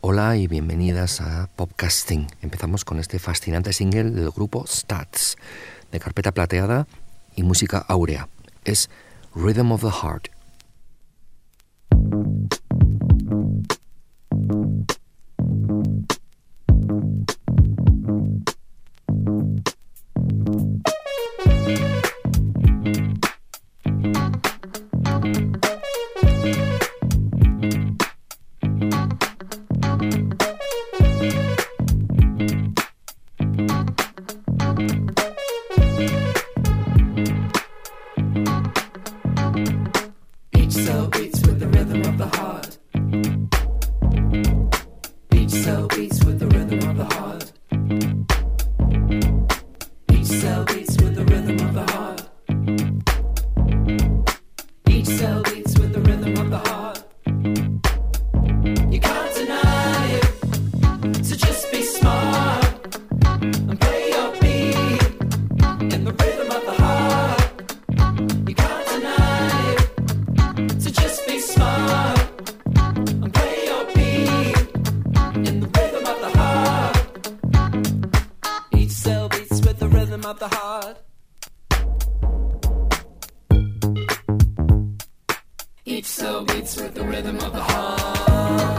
Hola y bienvenidas a Popcasting. Empezamos con este fascinante single del grupo Stats, de carpeta plateada y música áurea. Es Rhythm of the Heart. beats so beats with the rhythm of the heart.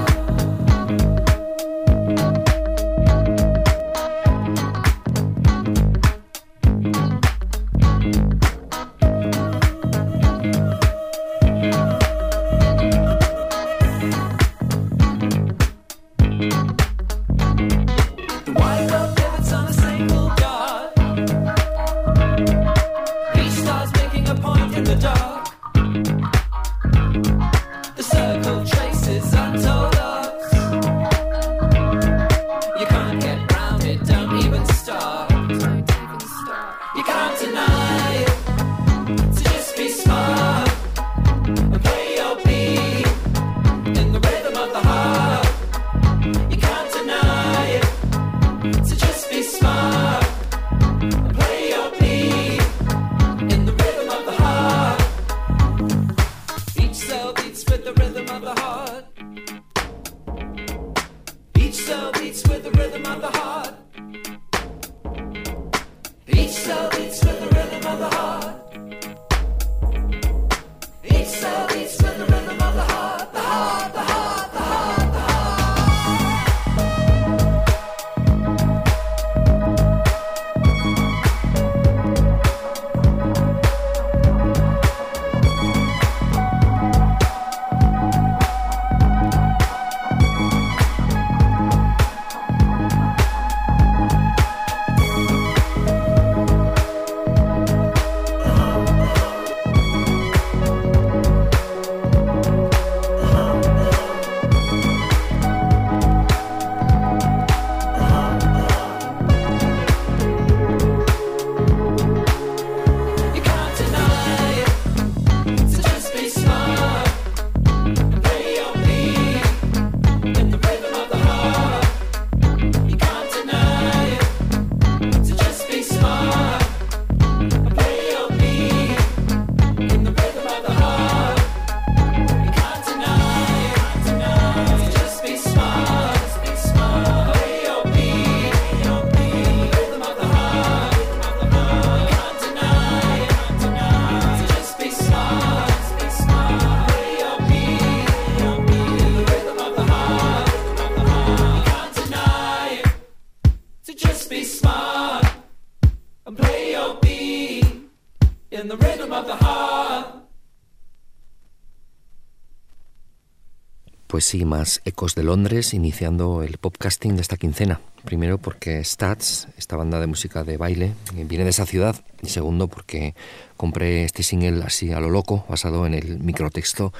Sí, más ecos de Londres iniciando el podcasting de esta quincena. Primero porque Stats, esta banda de música de baile, eh, viene de esa ciudad. Y segundo porque compré este single así a lo loco, basado en el microtexto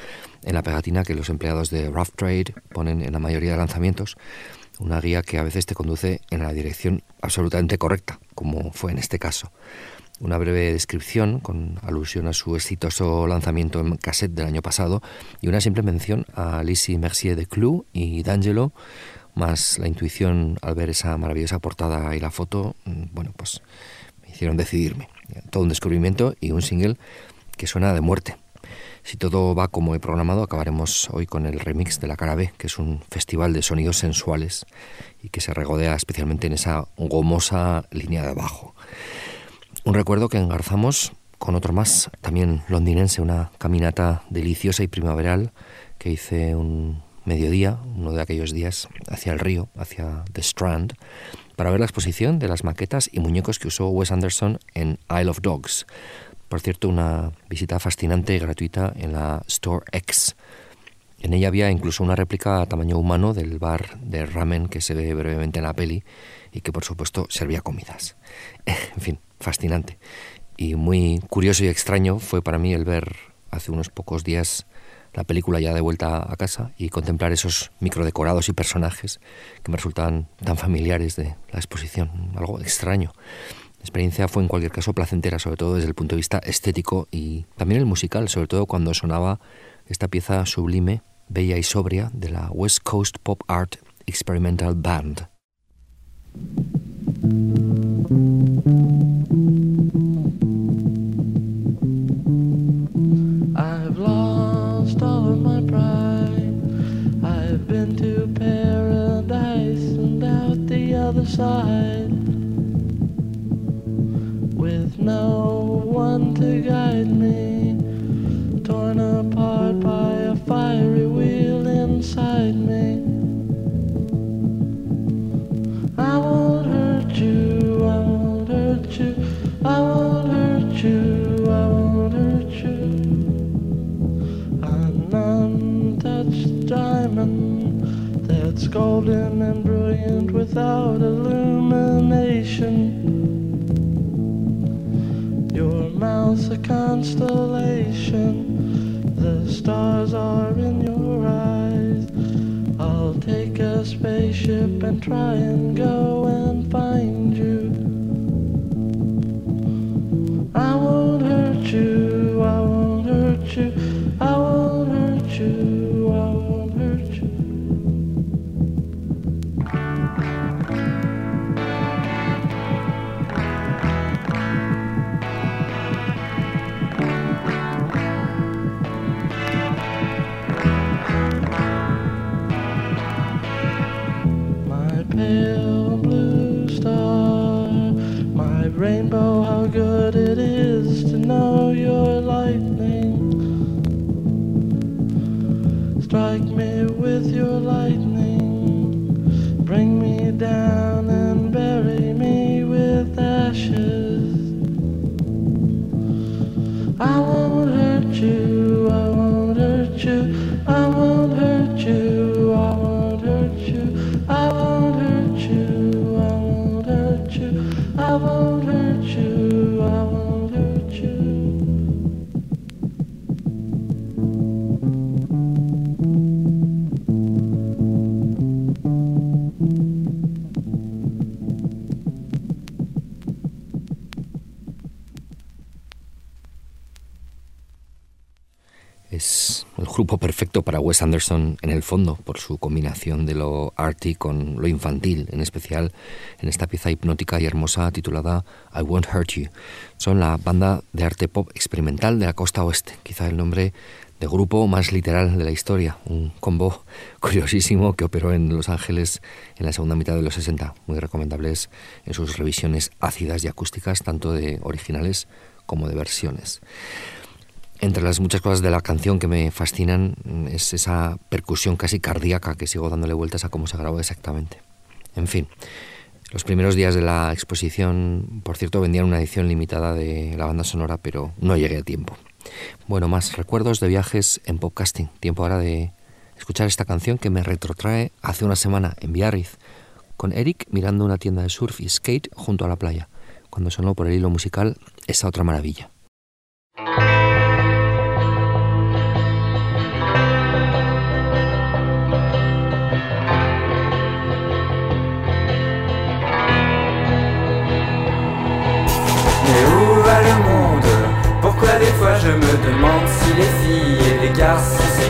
en la pegatina que los empleados de Rough Trade ponen en la mayoría de lanzamientos. Una guía que a veces te conduce en la dirección absolutamente correcta, como fue en este caso una breve descripción con alusión a su exitoso lanzamiento en cassette del año pasado y una simple mención a Lizzie Mercier de Clou y D'Angelo, más la intuición al ver esa maravillosa portada y la foto, mm, bueno, pues me hicieron decidirme. Todo un descubrimiento y un single que suena de muerte. Si todo va como he programado, acabaremos hoy con el remix de La Cara B, que es un festival de sonidos sensuales y que se regodea especialmente en esa gomosa línea de abajo. Un recuerdo que engarzamos con otro más, también londinense, una caminata deliciosa y primaveral que hice un mediodía, uno de aquellos días, hacia el río, hacia The Strand, para ver la exposición de las maquetas y muñecos que usó Wes Anderson en Isle of Dogs. Por cierto, una visita fascinante y gratuita en la Store X. En ella había incluso una réplica a tamaño humano del bar de ramen que se ve brevemente en la peli y que por supuesto servía comidas. en fin, fascinante. Y muy curioso y extraño fue para mí el ver hace unos pocos días la película ya de vuelta a casa y contemplar esos microdecorados y personajes que me resultaban tan familiares de la exposición, algo extraño. La experiencia fue en cualquier caso placentera, sobre todo desde el punto de vista estético y también el musical, sobre todo cuando sonaba esta pieza sublime, bella y sobria de la West Coast Pop Art Experimental Band. Side. With no one to guide me, torn apart by a fiery wheel inside me. I won't hurt you, I won't hurt you, I won't hurt you, I won't hurt you. An untouched diamond that's golden without illumination. Your mouth's a constellation, the stars are in your eyes. I'll take a spaceship and try and go Wes Anderson en el fondo, por su combinación de lo arty con lo infantil, en especial en esta pieza hipnótica y hermosa titulada I Won't Hurt You. Son la banda de arte pop experimental de la costa oeste, quizá el nombre de grupo más literal de la historia, un combo curiosísimo que operó en Los Ángeles en la segunda mitad de los 60, muy recomendables en sus revisiones ácidas y acústicas, tanto de originales como de versiones. Entre las muchas cosas de la canción que me fascinan mm, es esa percusión casi cardíaca que sigo dándole vueltas a cómo se grabó exactamente. En fin, los primeros días de la exposición, por cierto, vendían una edición limitada de la banda sonora, pero no llegué a tiempo. Bueno, más recuerdos de viajes en podcasting. Tiempo ahora de escuchar esta canción que me retrotrae hace una semana en Biarritz, con Eric mirando una tienda de surf y skate junto a la playa, cuando sonó por el hilo musical esa otra maravilla.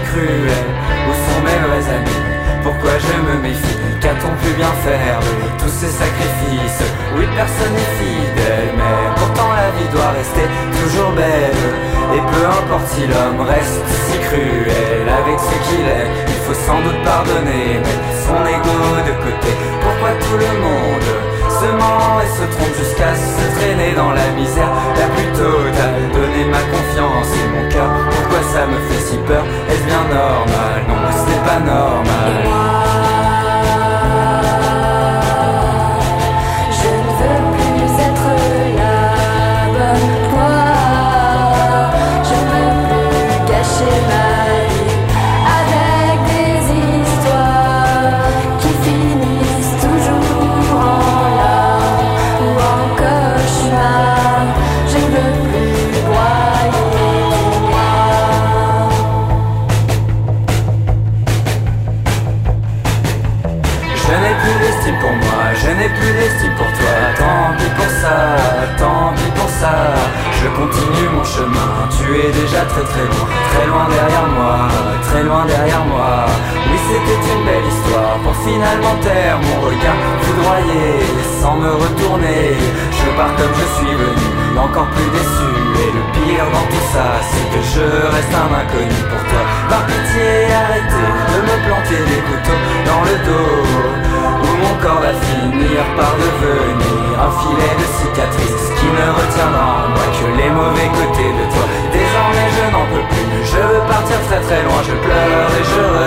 Si cruels Où sont mes vrais amis Pourquoi je me méfie? Qu'a-t-on pu bien faire de tous ces sacrifices? Oui personne n'est fidèle Mais pourtant la vie doit rester toujours belle. Et peu importe si l'homme reste si cruel Avec ce qu'il est Il faut sans doute pardonner Mettre son ego de côté. Pourquoi tout le monde se ment et se trompe jusqu'à se traîner dans la misère la plus totale. Donner ma confiance et mon cœur, pourquoi ça me fait si peur? Est-ce bien normal? Non, ce n'est pas normal. Je continue mon chemin, tu es déjà très très loin, très loin derrière moi, très loin derrière moi. Oui, c'était une belle histoire pour finalement taire mon regard foudroyé, sans me retourner. Je pars comme je suis venu, encore plus déçu. Et le pire dans tout ça, c'est que je reste un inconnu pour toi. Par pitié, arrêtez de me planter des couteaux dans le dos. Où mon corps va finir par devenir un filet très loin, je pleure et je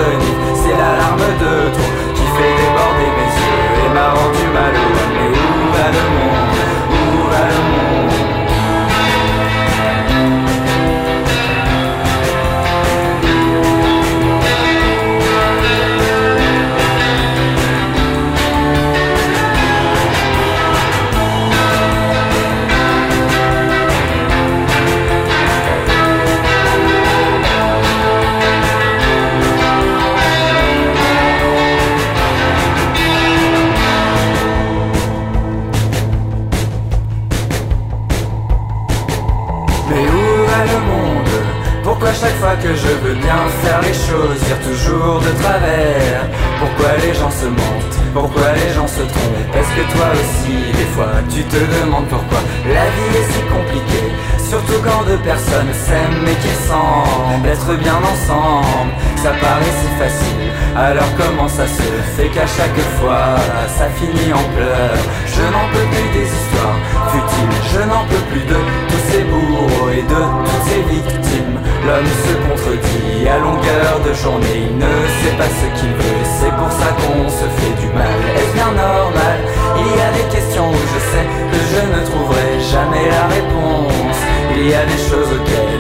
alors comment ça se fait qu'à chaque fois ça finit en pleurs? Je n'en peux plus des histoires futiles, je n'en peux plus de tous ces bourreaux et de toutes ces victimes. L'homme se contredit à longueur de journée, il ne sait pas ce qu'il veut. C'est pour ça qu'on se fait du mal. Est-ce bien normal? Il y a des questions où je sais que je ne trouverai jamais la réponse. Il y a des choses auxquelles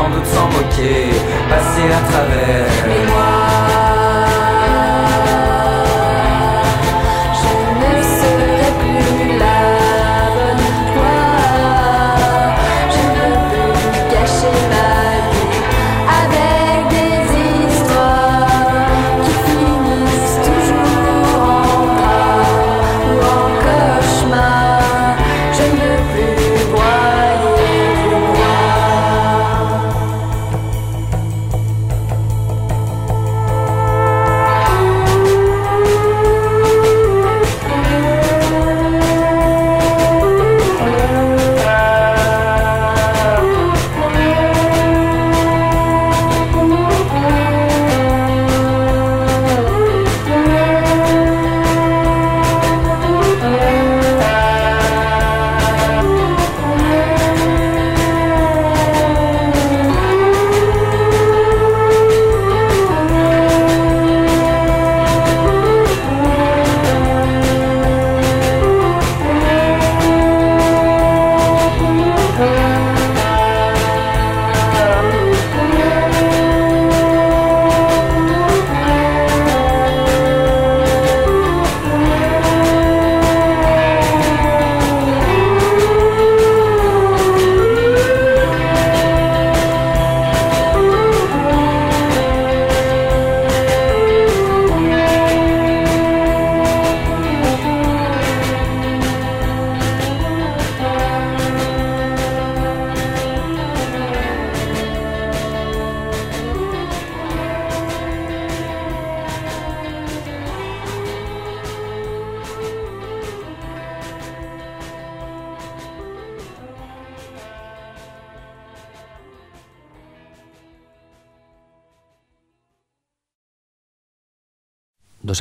sans doute s'en moquer, passer à travers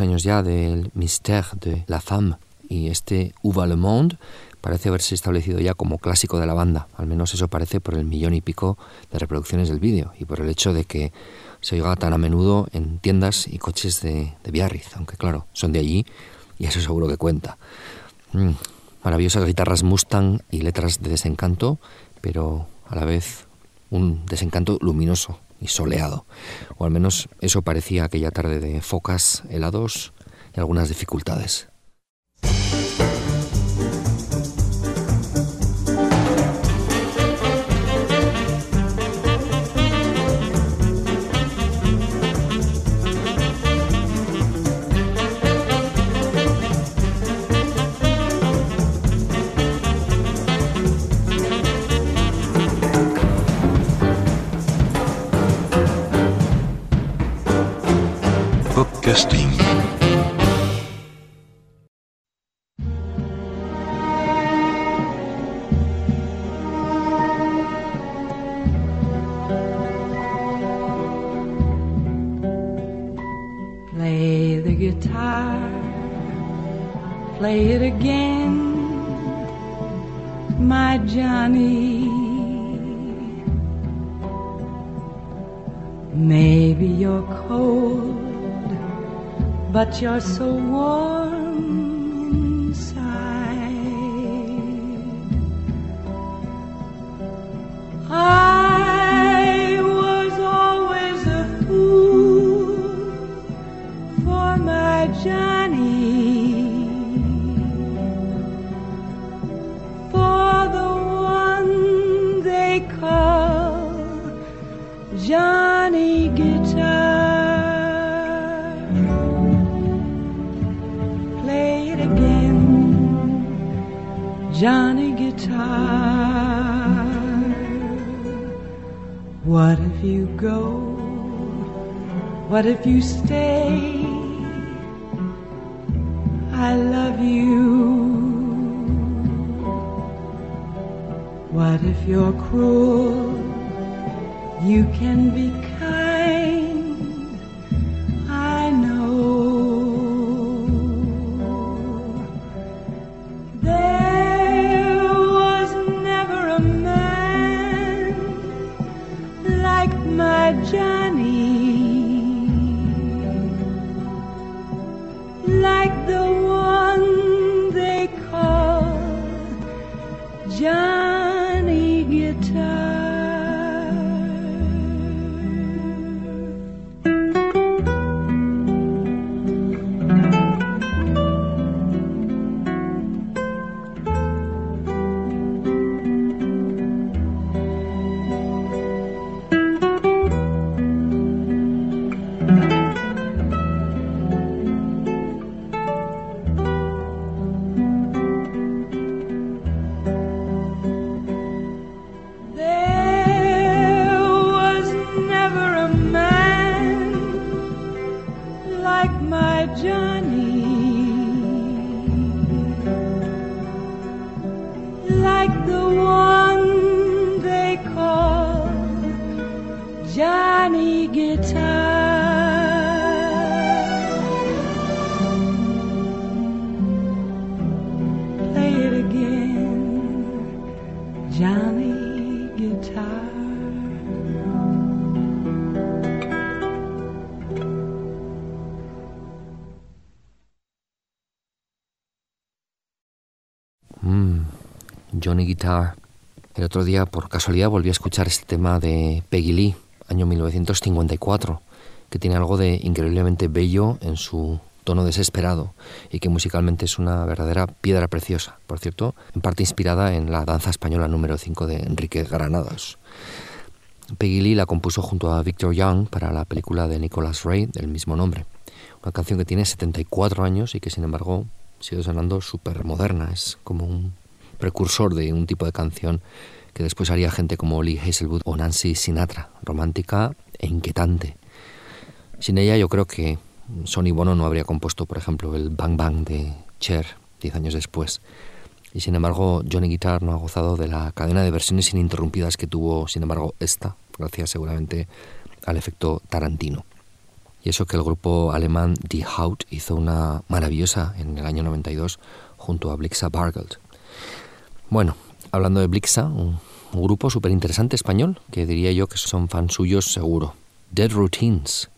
años ya del Mystère de la Femme. Y este Uva le Monde parece haberse establecido ya como clásico de la banda, al menos eso parece por el millón y pico de reproducciones del vídeo y por el hecho de que se oiga tan a menudo en tiendas y coches de, de Biarritz, aunque claro, son de allí y eso seguro que cuenta. Mm, maravillosas guitarras Mustang y letras de desencanto, pero a la vez un desencanto luminoso y soleado, o al menos eso parecía aquella tarde de focas, helados y algunas dificultades. Stay? I love you. What if you're cruel? You can be El otro día, por casualidad, volví a escuchar este tema de Peggy Lee, año 1954, que tiene algo de increíblemente bello en su tono desesperado y que musicalmente es una verdadera piedra preciosa, por cierto, en parte inspirada en la danza española número 5 de Enrique Granados. Peggy Lee la compuso junto a Victor Young para la película de Nicholas Ray del mismo nombre. Una canción que tiene 74 años y que sin embargo sigue sonando súper moderna. Es como un precursor de un tipo de canción que después haría gente como Lee Hazelwood o Nancy Sinatra, romántica e inquietante. Sin ella yo creo que Sonny Bono no habría compuesto, por ejemplo, el Bang Bang de Cher diez años después. Y sin embargo, Johnny Guitar no ha gozado de la cadena de versiones ininterrumpidas que tuvo, sin embargo, esta, gracias seguramente al efecto Tarantino. Y eso que el grupo alemán Die Haut hizo una maravillosa en el año 92 junto a Blixa Bargeld. Bueno, hablando de Blixa, un, grupo súper interesante español, que diría yo que son fans suyos seguro. Dead Routines,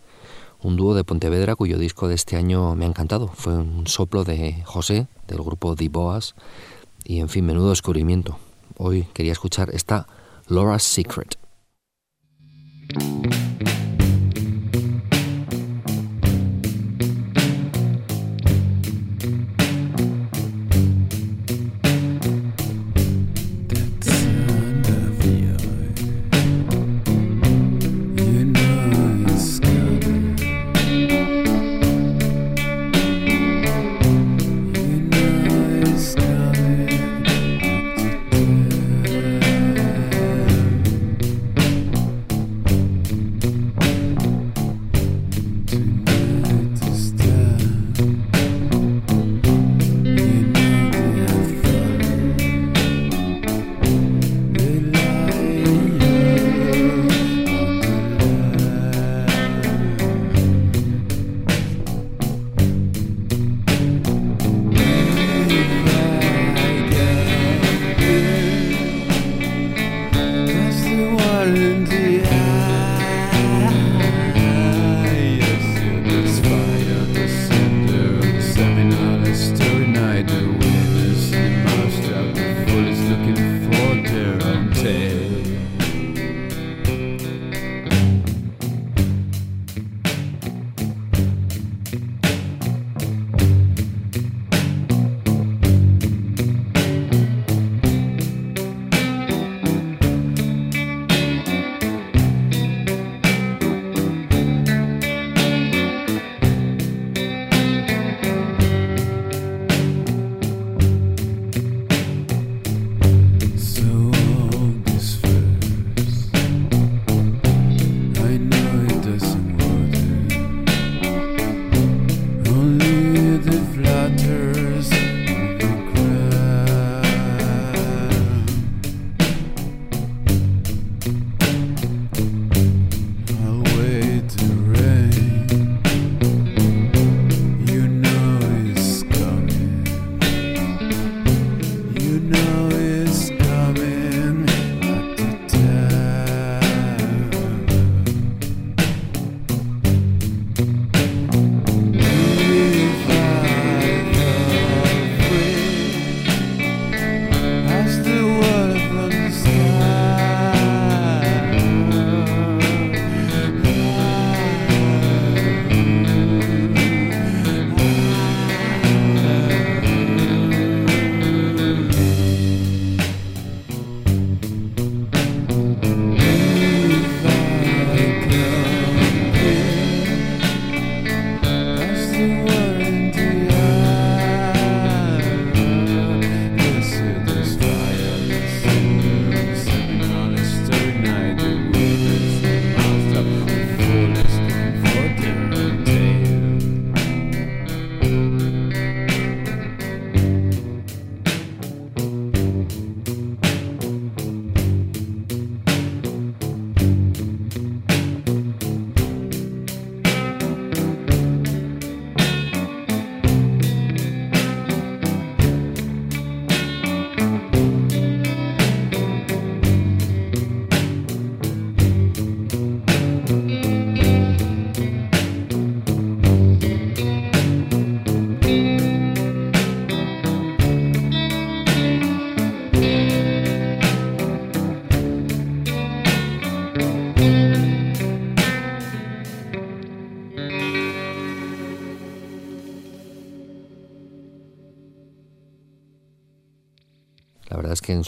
un dúo de Pontevedra cuyo disco de este año me ha encantado. Fue un soplo de José, del grupo The Boas, y en fin, menudo descubrimiento. Hoy quería escuchar esta Laura's Secret.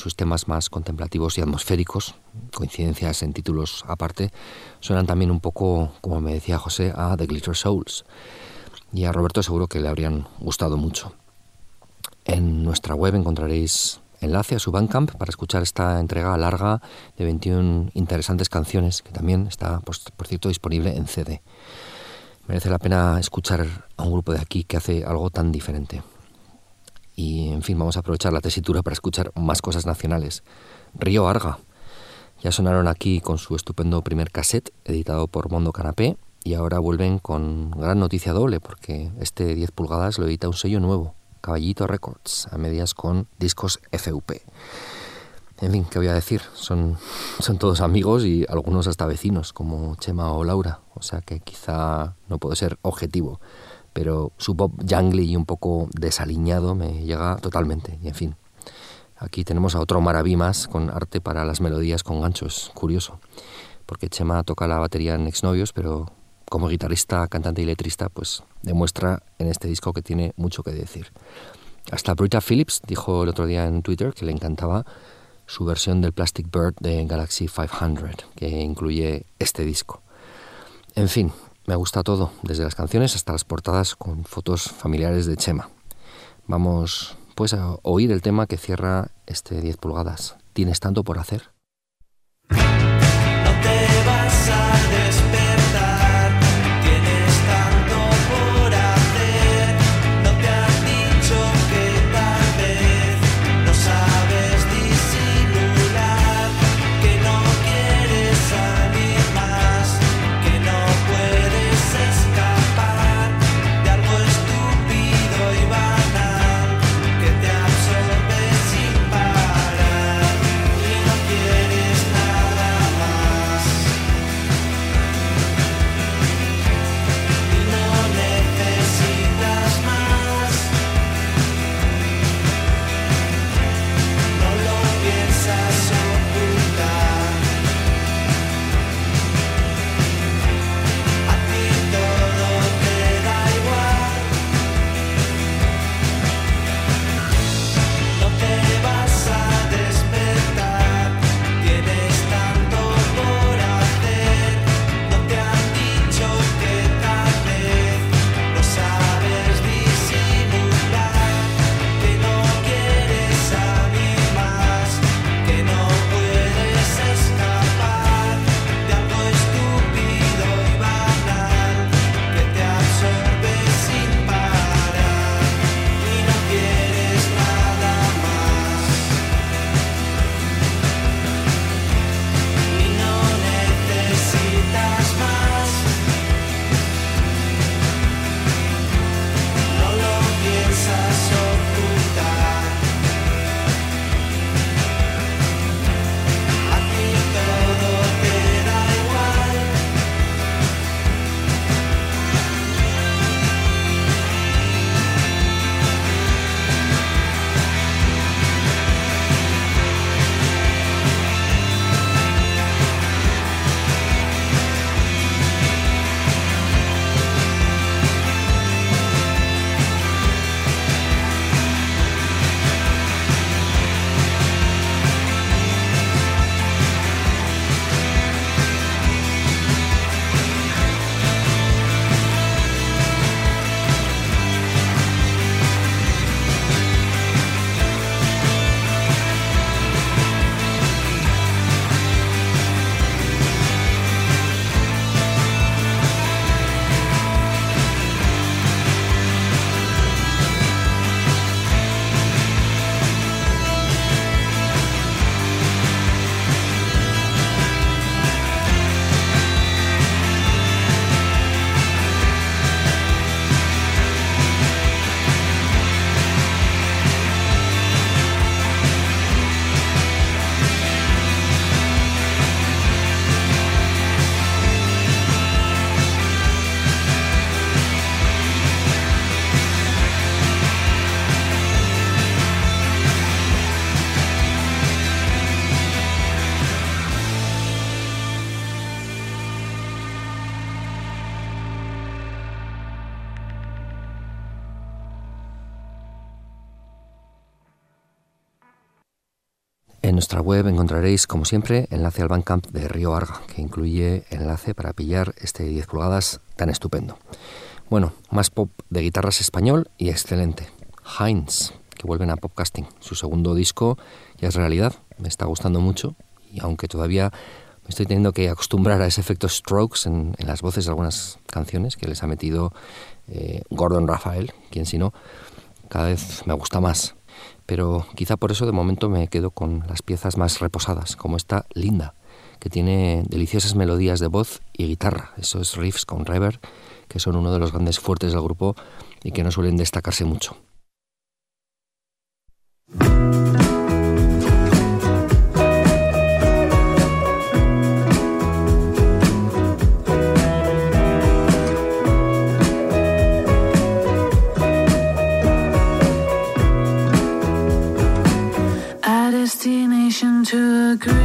Sus temas más contemplativos y atmosféricos, coincidencias en títulos aparte, suenan también un poco, como me decía José, a The Glitter Souls. Y a Roberto seguro que le habrían gustado mucho. En nuestra web encontraréis enlace a su Bandcamp para escuchar esta entrega larga de 21 interesantes canciones, que también está, pues, por cierto, disponible en CD. Merece la pena escuchar a un grupo de aquí que hace algo tan diferente. Y, en fin, vamos a aprovechar la tesitura para escuchar más cosas nacionales. Río Arga. Ya sonaron aquí con su estupendo primer cassette, editado por Mondo Canapé, y ahora vuelven con gran noticia doble porque este 10 pulgadas lo edita un sello nuevo, Caballito Records, a medias con discos FUP. En fin, ¿qué voy a decir? Son, son todos amigos y algunos hasta vecinos, como Chema o Laura, o sea que quizá no puedo ser objetivo, pero su pop jungly y un poco desaliñado me llega totalmente, y en fin. Aquí tenemos a otro maraví más con arte para las melodías con ganchos, curioso, porque Chema toca la batería en Exnovios, pero como guitarrista, cantante y letrista, pues demuestra en este disco que tiene mucho que decir. Hasta Brita Phillips dijo el otro día en Twitter que le encantaba su versión del Plastic Bird de Galaxy 500, que incluye este disco. En fin, me gusta todo, desde las canciones hasta las portadas con fotos familiares de Chema. Vamos pues a oír el tema que cierra este 10 pulgadas. ¿Tienes tanto por hacer? En nuestra web encontraréis, como siempre, enlace al Bandcamp de Río Arga, que incluye enlace para pillar este 10 pulgadas tan estupendo. Bueno, más pop de guitarras español y excelente. Heinz, que vuelven a Popcasting. Su segundo disco ya es realidad, me está gustando mucho y aunque todavía me estoy teniendo que acostumbrar a ese efecto strokes en, las voces de algunas canciones que les ha metido eh, Gordon Rafael, quien si no, cada vez me gusta más. Pero quizá por eso de momento me quedo con las piezas más reposadas, como esta Linda, que tiene deliciosas melodías de voz y guitarra, esos riffs con reverb, que son uno de los grandes fuertes del grupo y que no suelen destacarse mucho. To agree.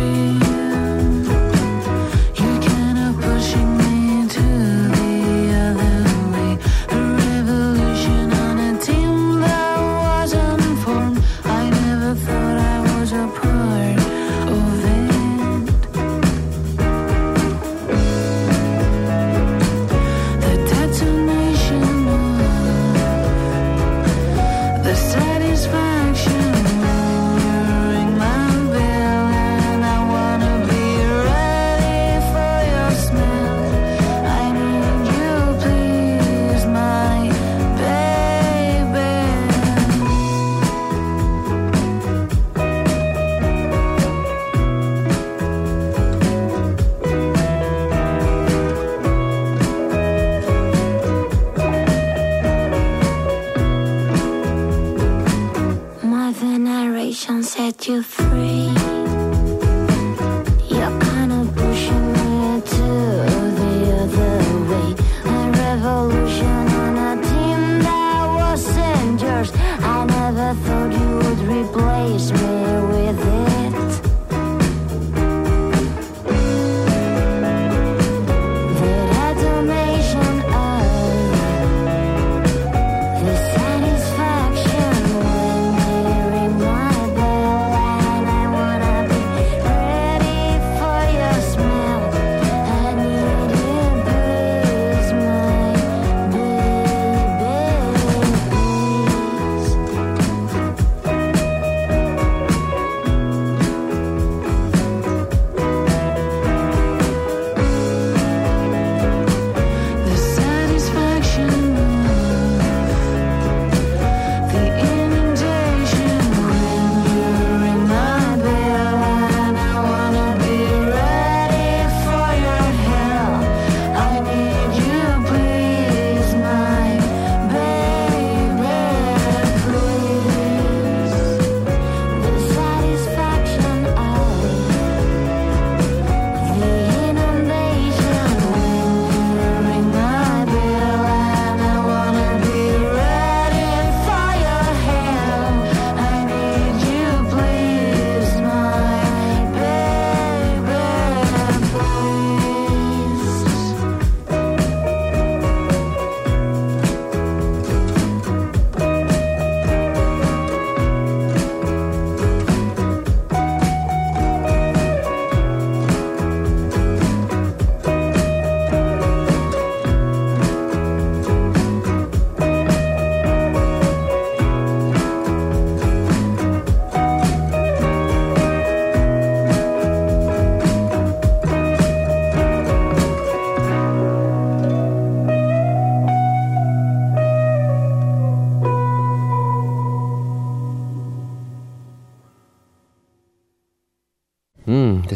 You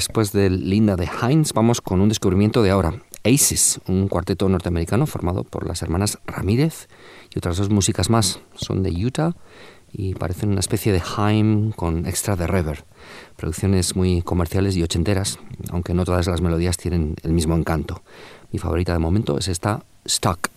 después de Linda de Heinz, vamos con un descubrimiento de ahora. Aces, un cuarteto norteamericano formado por las hermanas Ramírez y otras dos músicas más. Son de Utah y parecen una especie de Haim con extra de reverb. Producciones muy comerciales y ochenteras, aunque no todas las melodías tienen el mismo encanto. Mi favorita de momento es esta Stuck.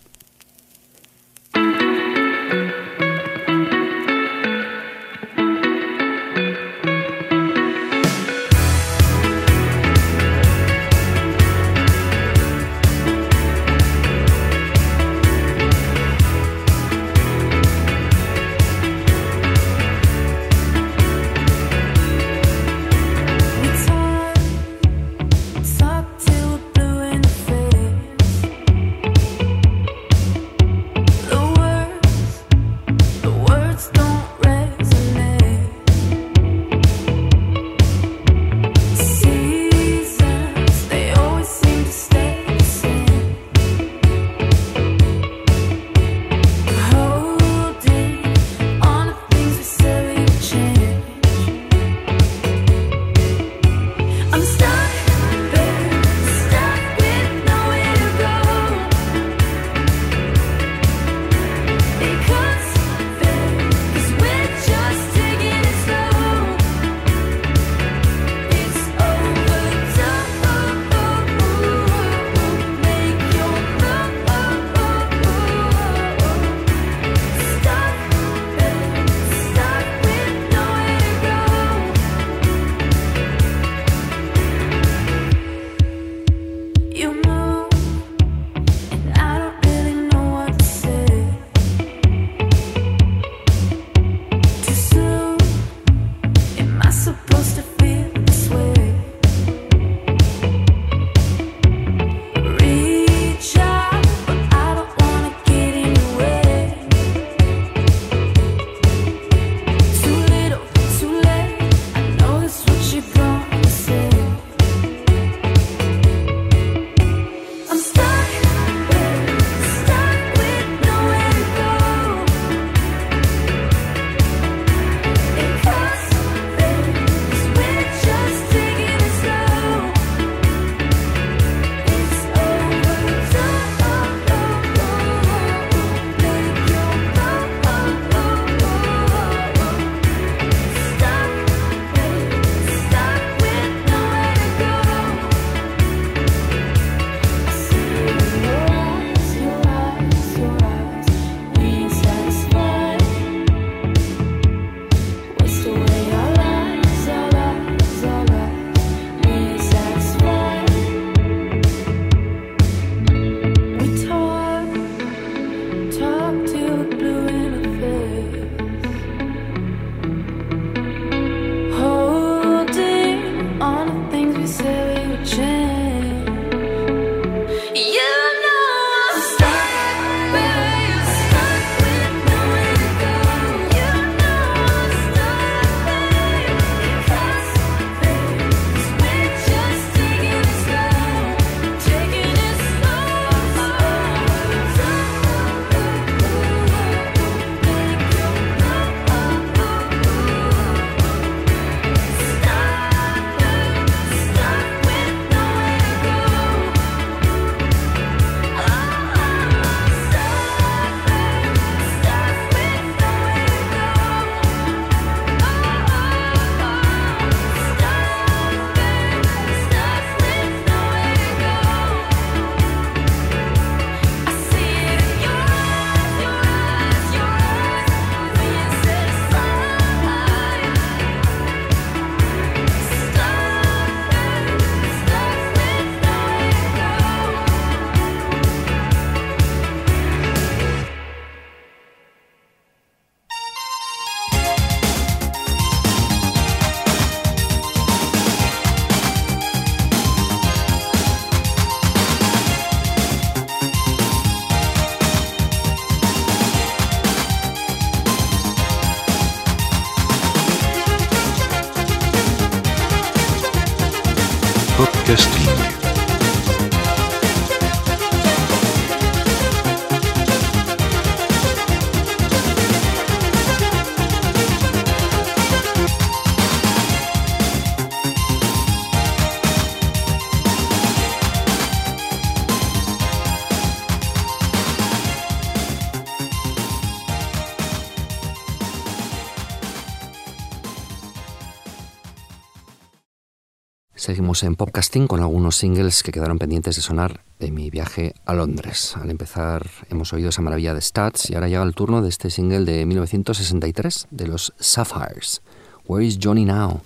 Seguimos en podcasting con algunos singles que quedaron pendientes de sonar de mi viaje a Londres. Al empezar hemos oído esa maravilla de Stats y ahora llega el turno de este single de 1963 de los Sapphires. Where is Johnny Now?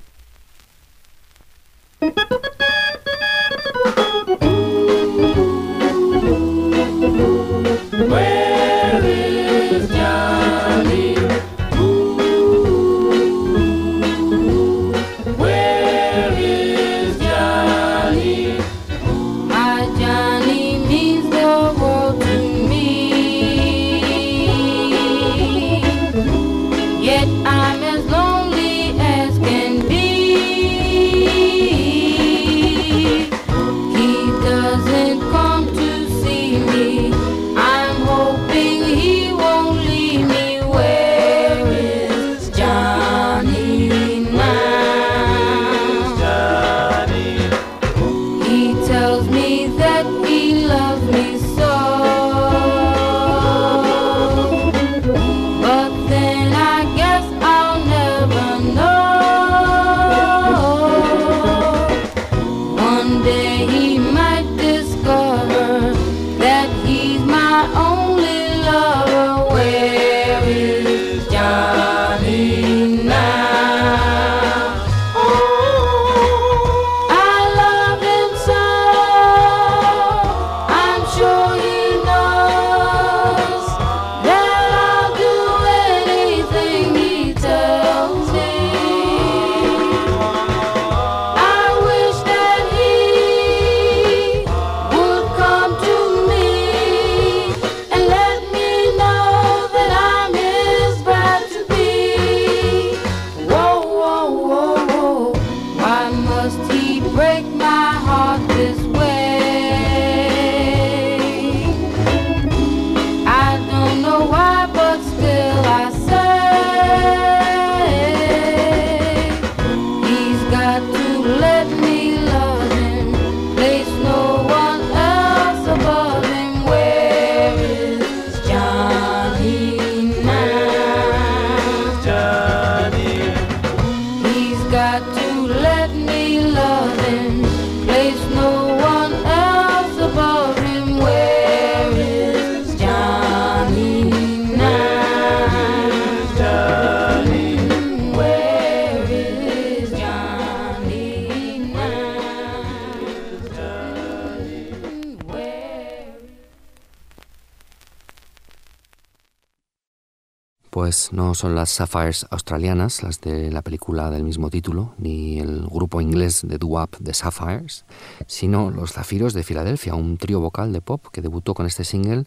No son las Sapphires australianas, las de la película del mismo título, ni el grupo inglés de doo-wop The Sapphires, sino los Zafiros de Filadelfia, un trío vocal de pop que debutó con este single,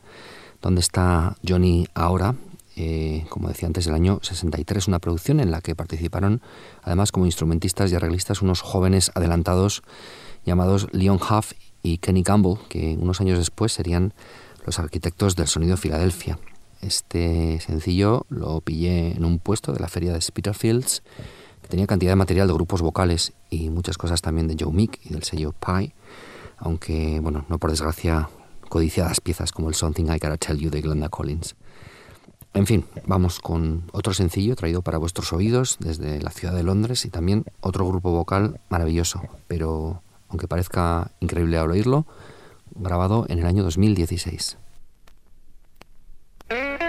donde está Johnny ahora, eh, como decía antes, del año 63, una producción en la que participaron además como instrumentistas y arreglistas unos jóvenes adelantados llamados Leon Huff y Kenny Campbell, que unos años después serían los arquitectos del sonido Filadelfia. Este sencillo lo pillé en un puesto de la feria de Spitalfields, que tenía cantidad de material de grupos vocales y muchas cosas también de Joe Meek y del sello Pie, aunque, bueno, no por desgracia codiciadas piezas como el Something I Gotta Tell You de Glenda Collins. En fin, vamos con otro sencillo traído para vuestros oídos desde la ciudad de Londres y también otro grupo vocal maravilloso, pero aunque parezca increíble al oírlo, grabado en el año 2016. Mm-hmm.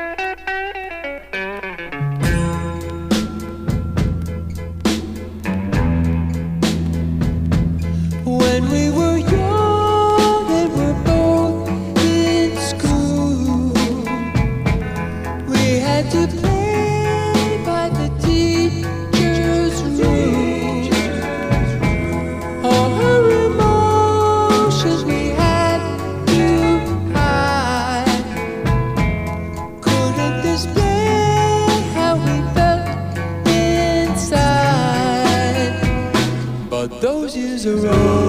is a road.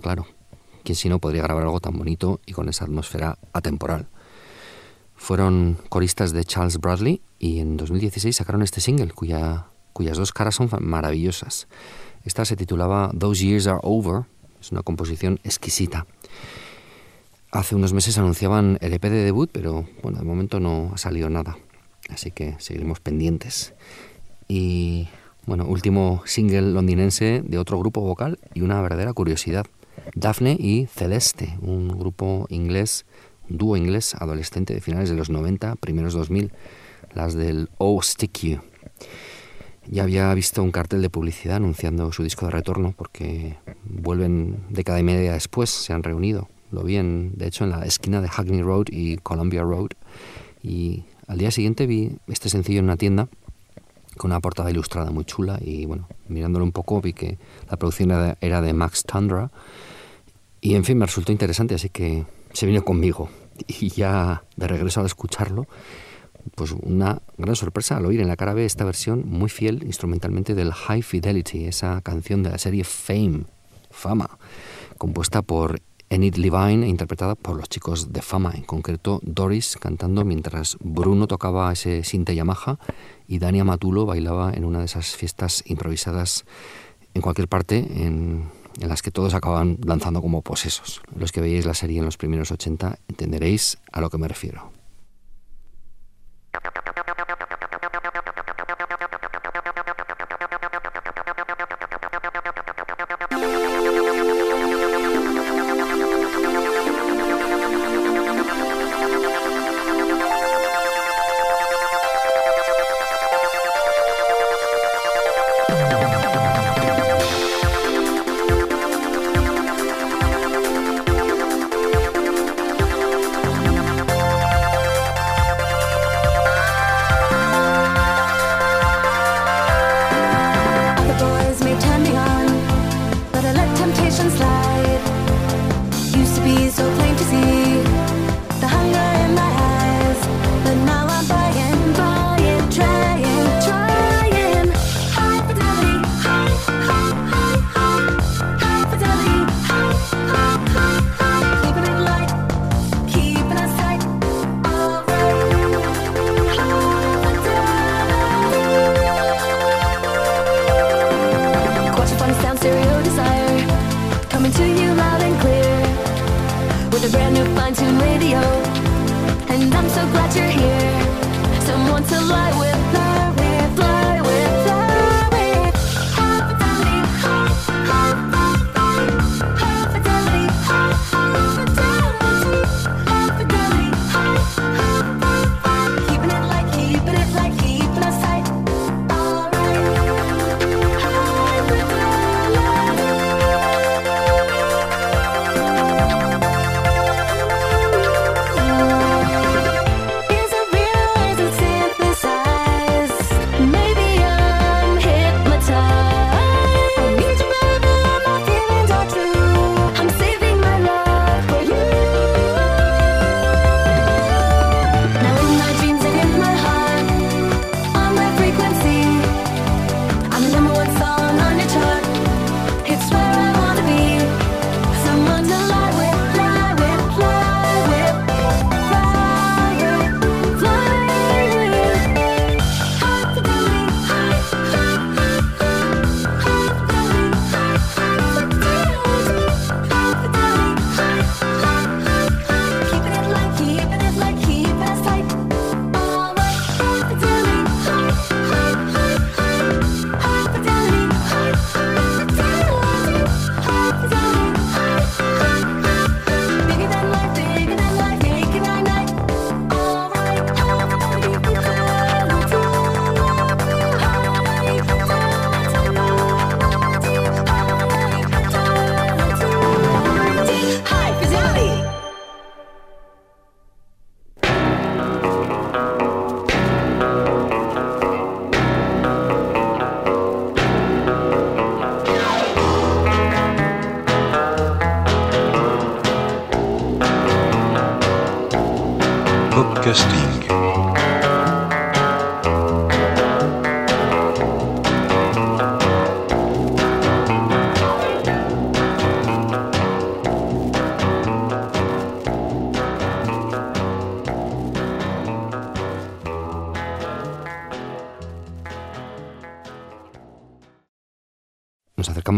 Claro. ¿Quién si no podría grabar algo tan bonito y con esa atmósfera atemporal? Fueron coristas de Charles Bradley y en 2016 sacaron este single cuya, cuyas dos caras son maravillosas. Esta se titulaba Those Years Are Over, es una composición exquisita. Hace unos meses anunciaban el EP de debut, pero bueno, de momento no ha salido nada. Así que seguiremos pendientes. Y bueno, último single londinense de otro grupo vocal y una verdadera curiosidad. Daphne y Celeste, un grupo inglés, un dúo inglés adolescente de finales de los 90, primeros 2000, las del Oh Stick You. Ya había visto un cartel de publicidad anunciando su disco de retorno porque vuelven década y media después, se han reunido. Lo vi, en, de hecho, en la esquina de Hackney Road y Columbia Road. Y al día siguiente vi este sencillo en una tienda con una portada ilustrada muy chula y bueno, mirándolo un poco vi que la producción era de, Max Tundra y en fin me resultó interesante así que se vino conmigo. Y ya de regreso al escucharlo pues una gran sorpresa al oír en la cara B esta versión muy fiel instrumentalmente del High Fidelity, esa canción de la serie Fame, Fama, compuesta por Enid Levine e interpretada por los chicos de Fama, en concreto Doris cantando mientras Bruno tocaba ese sinte Yamaha y Dani Matulo bailaba en una de esas fiestas improvisadas en cualquier parte en, en las que todos acaban danzando como posesos. Los que veíais la serie en los primeros 80 entenderéis a lo que me refiero.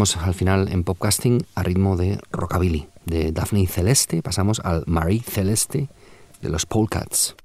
al final en podcasting a ritmo de rockabilly. De Daphne Celeste pasamos al Marie Celeste de los Polecats.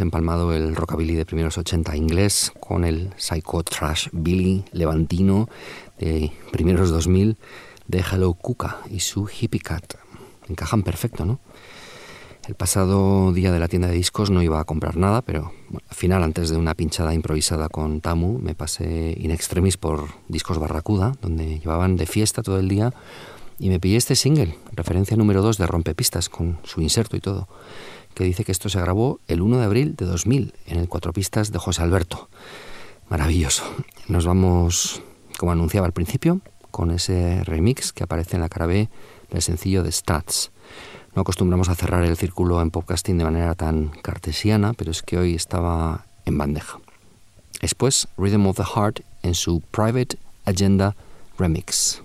Empalmado el rockabilly de primeros 80 inglés con el psycho trash Billy levantino de primeros 2000 de Hello Kuka y su Hippie Cat. Encajan perfecto, ¿no? El pasado día de la tienda de discos no iba a comprar nada, pero bueno, al final, antes de una pinchada improvisada con Tamu, me pasé in extremis por Discos Barracuda, donde llevaban de fiesta todo el día, y me pillé este single, referencia número 2 de Rompepistas, con su inserto y todo, que dice que esto se grabó el 1 de abril de 2000 en el Cuatro Pistas de José Alberto. Maravilloso. Nos vamos, como anunciaba al principio, con ese remix que aparece en la cara B del sencillo de Stats. No acostumbramos a cerrar el círculo en podcasting de manera tan cartesiana, pero es que hoy estaba en bandeja. Después, Rhythm of the Heart en su Private Agenda Remix.